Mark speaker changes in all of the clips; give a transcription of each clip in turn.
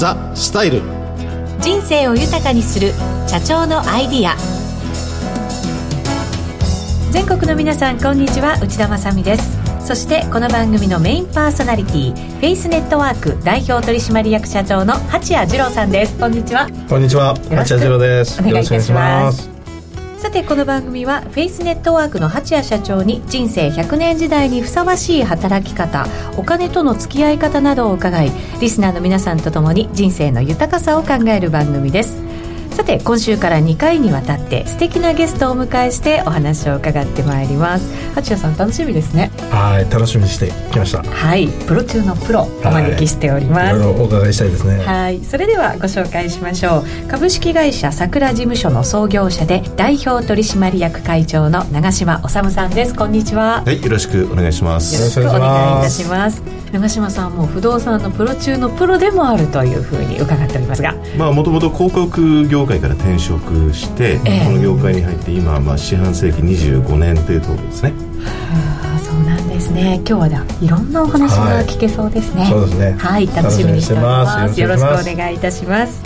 Speaker 1: ザ・スタイル。
Speaker 2: 人生を豊かにする社長のアイディア。全国の皆さんこんにちは。内田まさです。そしてこの番組のメインパーソナリティフェイスネットワーク代表取締役社長の八谷二郎さんです。こんにちは。
Speaker 3: こんにちは。八谷二郎です。
Speaker 2: お願いしますさてこの番組はフェイスネットワークの八谷社長に人生100年時代にふさわしい働き方お金との付き合い方などを伺いリスナーの皆さんと共に人生の豊かさを考える番組です。さて今週から2回にわたって素敵なゲストをお迎えしてお話を伺ってまいります。八谷さん楽しみですね。
Speaker 3: はい楽しみにしてきました。
Speaker 2: はいプロ中のプロお招きしております、
Speaker 3: はい、お伺いしたいですね。
Speaker 2: はいそれではご紹介しましょう。株式会社桜事務所の創業者で代表取締役会長の長嶋治さんです。こんにちは。
Speaker 4: はいよろしくお願いします。
Speaker 2: よろしくお願いいたします。長嶋さんも不動産のプロ中のプロでもあるというふうに伺っておりますが。
Speaker 4: まあもともと広告業界から転職して、えー、この業界に入って今まあ四半世紀25年というところですね。
Speaker 2: はあそうなんですね。今日はじゃいろんなお話が聞けそうですね、はい、
Speaker 3: そうですね。
Speaker 2: はい楽しみにしております。よろしくお願いいたします。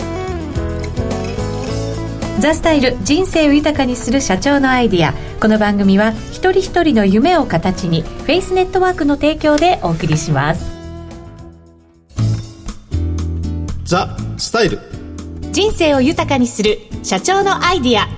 Speaker 2: ザスタイル人生を豊かにする社長のアイディア。この番組は一人一人の夢を形にフェイスネットワークの提供でお送りします。
Speaker 1: ザ・スタイル
Speaker 2: 人生を豊かにする社長のアイディア。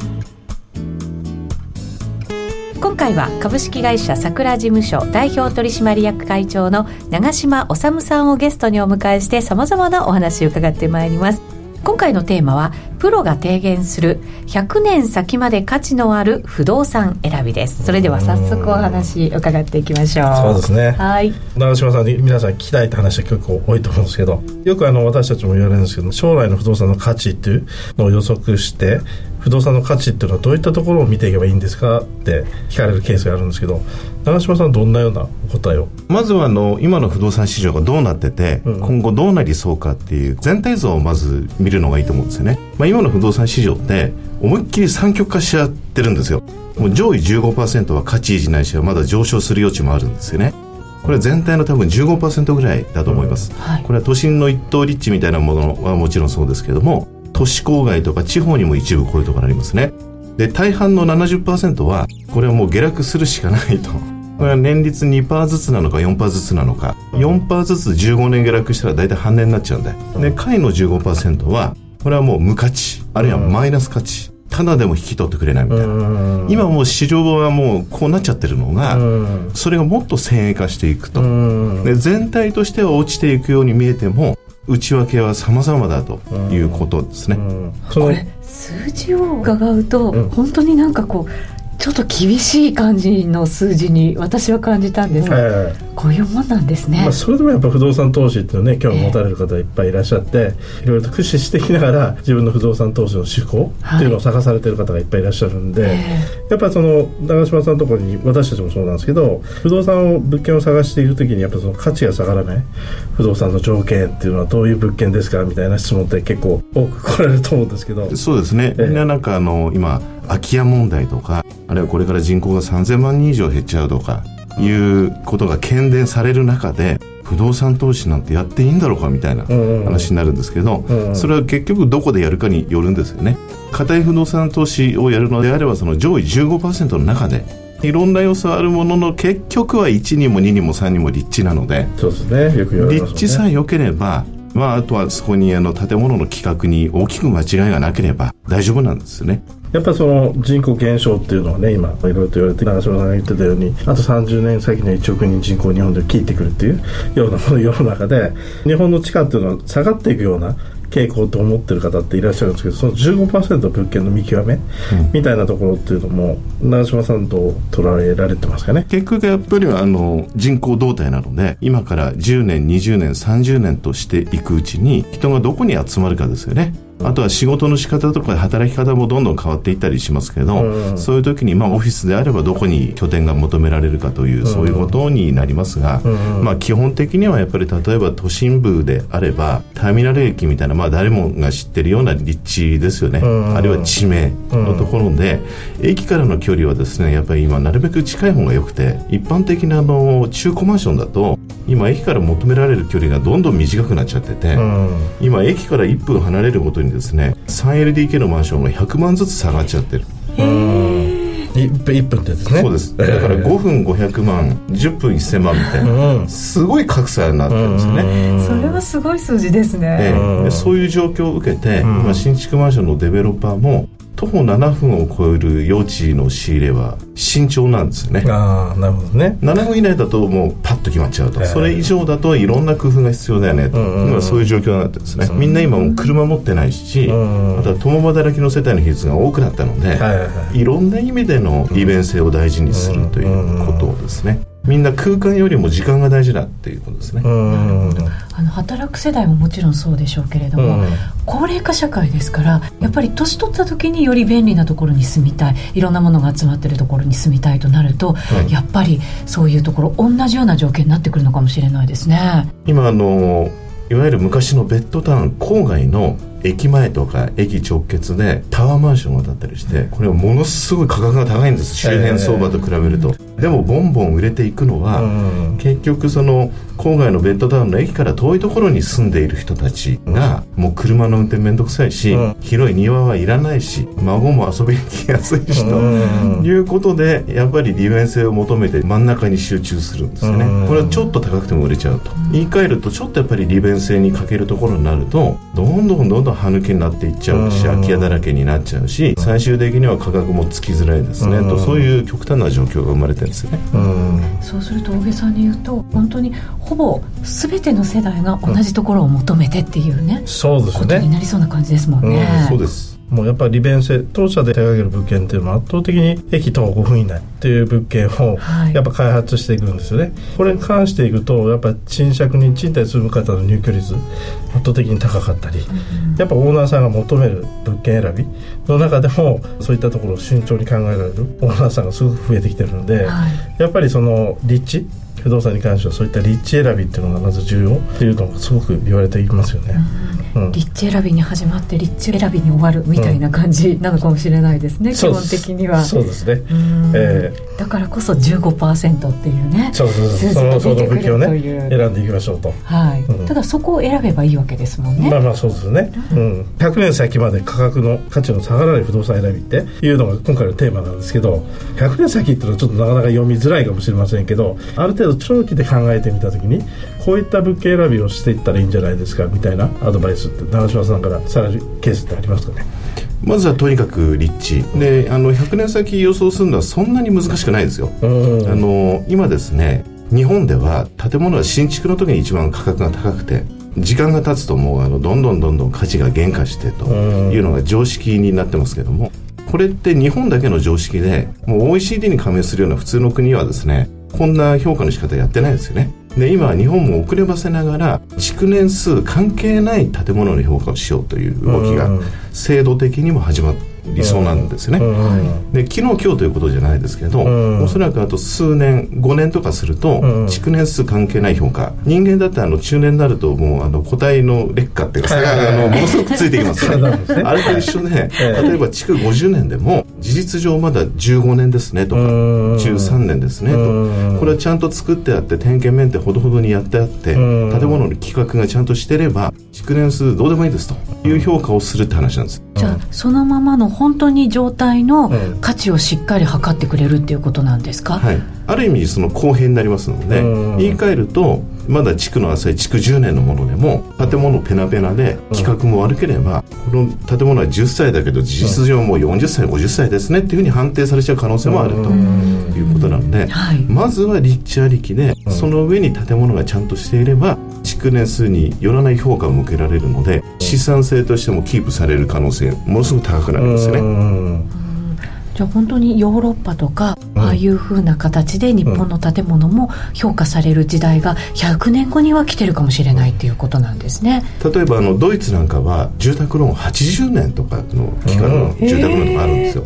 Speaker 2: 今回は株式会社桜事務所代表取締役会長の長嶋治さんをゲストにお迎えしてさまざまなお話を伺ってまいります。今回のテーマはプロが提言する100年先まで価値のある不動産選びです。それでは早速お話伺っていきましょう。
Speaker 3: そうですね。
Speaker 2: はい。
Speaker 3: 長嶋さんに皆さん聞きたいって話は結構多いと思うんですけどよくあの私たちも言われるんですけど将来の不動産の価値っていうのを予測して不動産の価値っていうのはどういったところを見ていけばいいんですかって聞かれるケースがあるんですけど長嶋さんどんなような答えを？
Speaker 4: まずはあの今の不動産市場がどうなってて、うん、今後どうなりそうかっていう全体像をまず見るのがいいと思うんですよね、まあ、今の不動産市場って思いっきり三極化しちゃってるんですよもう上位15%は価値維持ないしはまだ上昇する余地もあるんですよねこれ全体の多分15%ぐらいだと思います、うんはい、これは都心の一等立地みたいなものはもちろんそうですけれども都市郊外とか地方にも一部こういうところありますね。で、大半の70%は、これはもう下落するしかないと。これは年率2%ずつなのか4%ずつなのか。4%ずつ15年下落したら大体半年になっちゃうんで。で、下位の15%は、これはもう無価値、あるいはマイナス価値。ただでも引き取ってくれないみたいな。今もう市場はもうこうなっちゃってるのが、それがもっと先鋭化していくと。で全体としては落ちていくように見えても、内訳は様々だということですね。
Speaker 2: これ数字を伺うと、本当になんかこうちょっと厳しい感じの数字に私は感じたんです。が、はいこういうもんなんですね、
Speaker 3: まあ、それでもやっぱ不動産投資っていうのね興味持たれる方いっぱいいらっしゃって、えー、いろいろと駆使していきながら自分の不動産投資の手法っていうのを探されてる方がいっぱいいらっしゃるんで、はい、やっぱりその長嶋さんのところに私たちもそうなんですけど不動産を物件を探していく時にやっぱその価値が下がらない不動産の条件っていうのはどういう物件ですかみたいな質問って結構多く来られると思うんですけど。
Speaker 4: そうですね、みんななんかあの今空き家問題とかあるいはこれから人口が3000万人以上減っちゃうとかいうことが懸念される中で不動産投資なんてやっていいんだろうかみたいな話になるんですけど、それは結局どこでやるかによるんですよね。固い不動産投資をやるのであればその上位15%の中でいろんな要素あるものの結局は1にも2にも3にも立地なので
Speaker 3: そうですねよく言われます、
Speaker 4: ね、立地さえ良ければまあ、あとはそこにあの建物の規格に大きく間違いがなければ大丈夫なんですよね。
Speaker 3: やっぱりその人口減少っていうのはね今いろいろと言われて長嶋さんが言ってたようにあと30年先には1億人人口日本で切ってくるっていうような世の中で日本の地価っていうのは下がっていくような傾向と思ってる方っていらっしゃるんですけどその15%の物件の見極め、うん、みたいなところっていうのも長嶋さんと捉えられてますかね。
Speaker 4: 結局やっぱりあの人口動態なので今から10年20年30年としていくうちに人がどこに集まるかですよねあとは仕事の仕方とか働き方もどんどん変わっていったりしますけど、うん、そういう時にまあオフィスであればどこに拠点が求められるかという、うん、そういうことになりますが、うん、まあ基本的にはやっぱり例えば都心部であればターミナル駅みたいなまあ誰もが知ってるような立地ですよね、あるいは地名のところで、駅からの距離はですねやっぱり今なるべく近い方が良くて一般的なあの中古マンションだと今駅から求められる距離がどんどん短くなっちゃってて、うん、今駅から1分離れるごとにですね 3LDK のマンションが100万ずつ下がっちゃってる。
Speaker 3: 1分ってですね。
Speaker 4: そうです。だから5分500万10分1000万みたいな、うん、すごい格差になってるんですよね。
Speaker 2: それはすごい数字ですね、
Speaker 4: えー、そういう状況を受けて、今新築マンションのデベロッパーも徒歩7分を超える用地の仕入れは慎重なんですよね。
Speaker 3: ああなるほどね。
Speaker 4: 7分以内だともうパッと決まっちゃうと、えー、それ以上だといろんな工夫が必要だよね。と、うんうん、そういう状況になってですね、みんな今もう車持ってないし、うんうん、あとは共働きの世帯の比率が多くなったので、はいはいはい、いろんな意味での利便性を大事にするということですね、みんな空間よりも時間が大事だっていうことですね。
Speaker 2: あの働く世代ももちろんそうでしょうけれども、高齢化社会ですからやっぱり年取った時により便利なところに住みたいいろんなものが集まってるところに住みたいとなると、はい、やっぱりそういうところ同じような条件になってくるのかもしれないですね。
Speaker 4: 今あのいわゆる昔のベッドタウン郊外の駅前とか駅直結でタワーマンションが建ったりしてこれはものすごい価格が高いんです。周辺相場と比べると、でもボンボン売れていくのは、結局その郊外のベッドタウンの駅から遠いところに住んでいる人たちが、もう車の運転面倒くさいし、広い庭はいらないし孫も遊びに来やすいしということでやっぱり利便性を求めて真ん中に集中するんですよね。これはちょっと高くても売れちゃうと。言い換えるとちょっとやっぱり利便性に欠けるところになるとどんどんどんどん歯抜けになっていっちゃうし空き家だらけになっちゃうし最終的には価格もつきづらいですねとそういう極端な状況が生まれてるんですよね。
Speaker 2: そうすると大げさに言うと本当にほぼ全ての世代が同じところを求めてっていうね、
Speaker 3: そうですね。
Speaker 2: ことになりそうな感じですもんね、
Speaker 4: そうです
Speaker 3: もうやっぱり利便性当社で手掛ける物件っていうのは圧倒的に駅徒歩5分以内っていう物件をやっぱ開発していくんですよね、はい、これに関していくとやっぱ賃借に賃貸住む方の入居率圧倒的に高かったり、うん、やっぱオーナーさんが求める物件選びの中でもそういったところを慎重に考えられるオーナーさんがすごく増えてきてるので、はい、やっぱりその立地不動産に関してはそういった立地選びっていうのがまず重要っていうのがすごく言われていますよね、
Speaker 2: うん、立地選びに始まって立地選びに終わるみたいな感じなのかもしれないですね、うん、基本的には。
Speaker 3: そうですね、
Speaker 2: えー、だからこそ15%っていうね
Speaker 3: そうそうそう。そのその武器をね選んでいきましょうと、
Speaker 2: はい、うん、ただそこを選べばいいわけですもんね。
Speaker 3: まあまあそうですね、うん、100年先まで価格の価値の下がらない不動産選びっていうのが今回のテーマなんですけど100年先っていうのはちょっとなかなか読みづらいかもしれませんけどある程度長期で考えてみた時にこういった物件選びをしていったらいいんじゃないですかみたいなアドバイスって長嶋さんからさらにケースってありますかね？
Speaker 4: まずはとにかく立地。であの100年先予想するのはそんなに難しくないですよ、あの今ですね日本では建物は新築の時に一番価格が高くて時間が経つともうあのどんどんどんどん価値が減価してというのが常識になってますけどもこれって日本だけの常識でもう OECD に加盟するような普通の国はですねこんな評価の仕方やってないですよね。で今日本も遅ればせながら築年数関係ない建物の評価をしようという動きが制度的にも始まって理想なんですね、で昨日今日ということじゃないですけど、おそらくあと数年5年とかすると、築年数関係ない評価。人間だってあの中年になるともうあの個体の劣化っていうかあのものすごくついてきます。ね。あれと一緒で、例えば築50年でも事実上まだ15年ですねとか13年ですねとこれはちゃんと作ってあって点検メンテほどほどにやってあって建物の規格がちゃんとしてれば築年数どうでもいいですという評価をするって話なんです。
Speaker 2: じゃあそのままの本当に状態の価値をしっかり測ってくれるっていうことなんですか、
Speaker 4: はい、ある意味その公平になりますので言い換えるとまだ地区の浅い築10年のものでも建物ペナペナで規格も悪ければこの建物は10歳だけど事実上もう40歳50歳ですねっていうふうに判定されちゃう可能性もあるということなのでまずは立地ありきでその上に建物がちゃんとしていれば築年数によらない評価を向けられるので資産性としてもキープされる可能性ものすごく高くなるんですね。
Speaker 2: じゃあ本当にヨーロッパとか、ああいうふうな形で日本の建物も評価される時代が100年後には来てるかもしれないっていうことなんですね。
Speaker 4: 例えばあのドイツなんかは住宅ローン80年とかの期間の住宅ローンとかあるんですよ、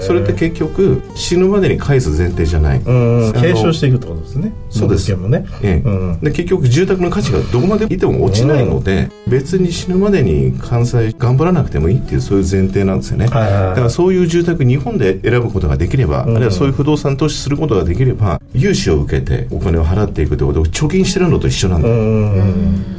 Speaker 4: それって結局死ぬまでに返す前提じゃない。
Speaker 3: 継承していくってことですね
Speaker 4: そうです。もね、ええ。で結局住宅の価値がどこまでいても落ちないので、別に死ぬまでに完済頑張らなくてもいいっていうそういう前提なんですよね、だからそういう住宅日本で選ぶことができれば、あるいはそういう不動動産投資することができれば融資を受けてお金を払っていくということを貯金してるのと一緒なんだ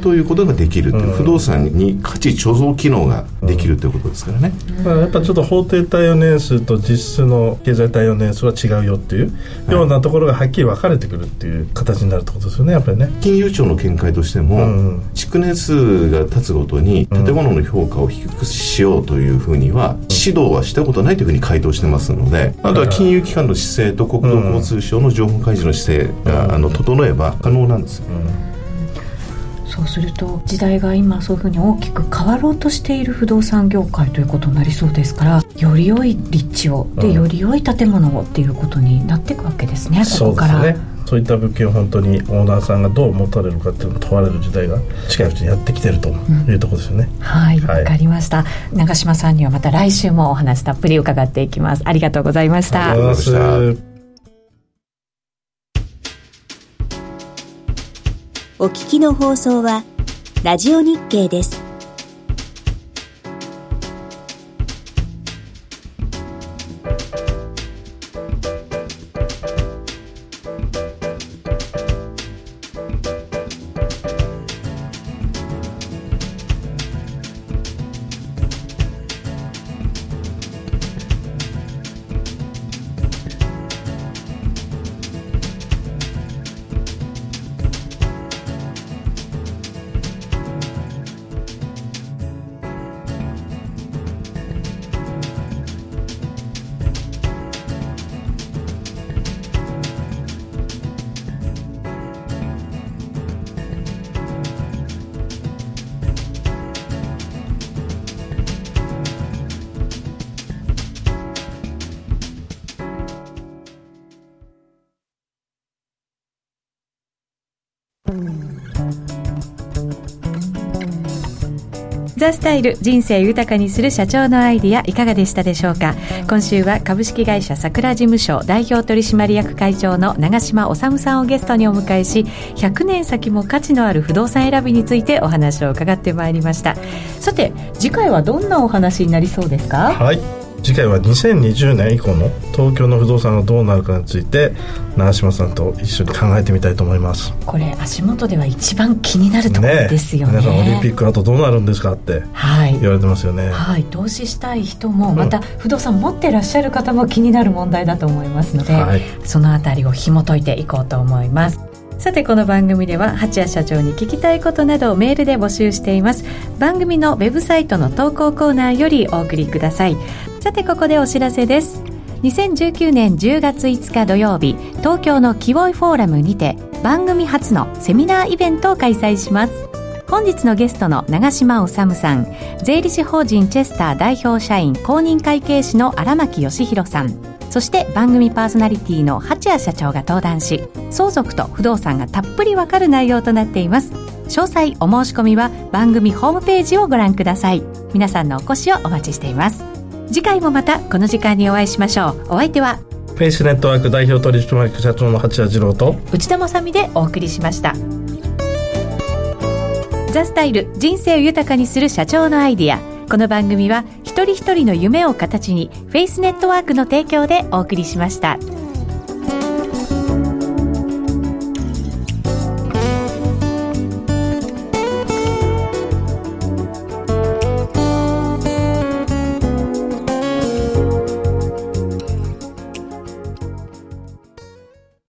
Speaker 4: ということができるという不動産に価値貯蔵機能ができるということですからね、
Speaker 3: まあ、やっぱちょっと法定対応年数と実質の経済対応年数は違うよっていうようなところがはっきり分かれてくるっていう形になるってことですよねやっぱりね。
Speaker 4: 金融庁の見解としても、築年数が経つごとに建物の評価を低くしようというふうには指導はしたことないというふうに回答してますのであとは金融機関の姿勢と国土交通省の情報開示の姿勢が、あの整えば可能なんですよ、
Speaker 2: そうすると時代が今そういうふうに大きく変わろうとしている不動産業界ということになりそうですからより良い立地をで、より良い建物をっていうことになっていくわけですねここから。
Speaker 3: そういった物件を本当にオーナーさんがどう持たれるかっていうのを問われる時代が近いうちにやってきてるというところですよね、
Speaker 2: うん、はい。わ、はい、かりました。長嶋さんにはまた来週もお話たっぷり伺っていきます。
Speaker 3: ありがとうございました
Speaker 5: お聞きの放送はラジオ日経です。
Speaker 2: ザスタイル人生豊かにする社長のアイディアいかがでしたでしょうか？今週は株式会社桜事務所代表取締役会長の長嶋治さんをゲストにお迎えし100年先も価値のある不動産選びについてお話を伺ってまいりました。さて次回はどんなお話になりそうですか？
Speaker 3: はい。次回は2020年以降の東京の不動産がどうなるかについて長嶋さんと一緒に考えてみたいと思います。
Speaker 2: これ足元では一番気になるところですよね、
Speaker 3: ね、皆さんオリンピック後どうなるんですかって言われてますよね、はい、
Speaker 2: はい、投資したい人もまた不動産持ってらっしゃる方も気になる問題だと思いますので、はい、そのあたりを紐解いていこうと思います。さてこの番組では八谷社長に聞きたいことなどをメールで募集しています。番組のウェブサイトの投稿コーナーよりお送りくださいさてここでお知らせです。2019年10月5日土曜日東京のキウイフォーラムにて番組初のセミナーイベントを開催します。本日のゲストの長嶋治さん税理士法人チェスター代表社員公認会計士の荒牧義弘さんそして番組パーソナリティの八谷社長が登壇し相続と不動産がたっぷりわかる内容となっています。詳細お申し込みは番組ホームページをご覧ください。皆さんのお越しをお待ちしています。次回もまたこの時間にお会いしましょう。お相手は
Speaker 3: フェイスネットワーク代表取締役社長の八谷次郎と
Speaker 2: 内田まさでお送りしました。ザスタイル人生を豊かにする社長のアイディア。この番組は一人一人の夢を形にフェイスネットワークの提供でお送りしました。